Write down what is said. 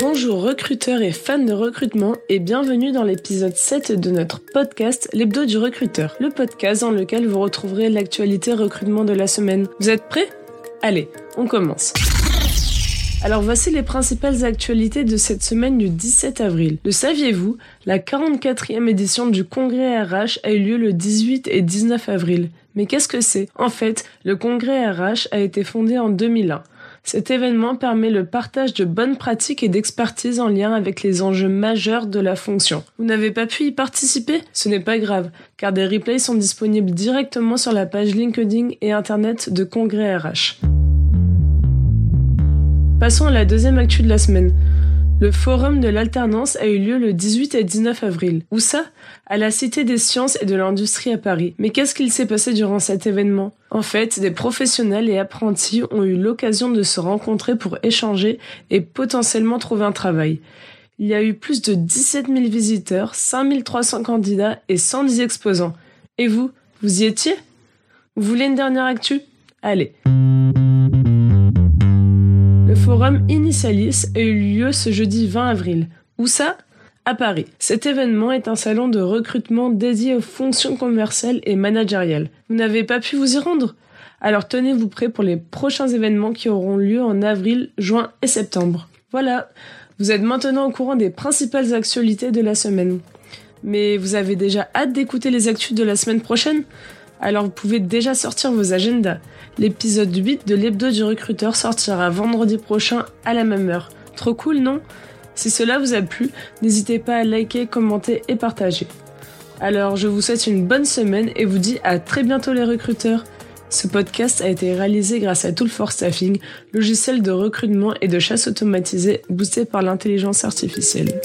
Bonjour recruteurs et fans de recrutement et bienvenue dans l'épisode 7 de notre podcast L'hebdo du recruteur, le podcast dans lequel vous retrouverez l'actualité recrutement de la semaine. Vous êtes prêts? Allez, on commence. Alors voici les principales actualités de cette semaine du 17 avril. Le saviez-vous? La 44e édition du congrès RH a eu lieu le 18 et 19 avril. Mais qu'est-ce que c'est? En fait, le congrès RH a été fondé en 2001. Cet événement permet le partage de bonnes pratiques et d'expertise en lien avec les enjeux majeurs de la fonction. Vous n'avez pas pu y participer? Ce n'est pas grave, car des replays sont disponibles directement sur la page LinkedIn et Internet de Congrès RH. Passons à la deuxième actu de la semaine. Le forum de l'alternance a eu lieu le 18 et 19 avril. Où ça? À la Cité des sciences et de l'industrie à Paris. Mais qu'est-ce qu'il s'est passé durant cet événement? En fait, des professionnels et apprentis ont eu l'occasion de se rencontrer pour échanger et potentiellement trouver un travail. Il y a eu plus de 17 000 visiteurs, 5300 candidats et 110 exposants. Et vous, vous y étiez? Vous voulez une dernière actu? Allez forum Initialis a eu lieu ce jeudi 20 avril. Où ça? À Paris. Cet événement est un salon de recrutement dédié aux fonctions commerciales et managériales. Vous n'avez pas pu vous y rendre? Alors tenez-vous prêts pour les prochains événements qui auront lieu en avril, juin et septembre. Voilà, vous êtes maintenant au courant des principales actualités de la semaine. Mais vous avez déjà hâte d'écouter les actus de la semaine prochaine? Alors vous pouvez déjà sortir vos agendas. L'épisode 8 de l'hebdo du recruteur sortira vendredi prochain à la même heure. Trop cool, non? Si cela vous a plu, n'hésitez pas à liker, commenter et partager. Alors je vous souhaite une bonne semaine et vous dis à très bientôt les recruteurs. Ce podcast a été réalisé grâce à Tool for Staffing, logiciel de recrutement et de chasse automatisé boosté par l'intelligence artificielle.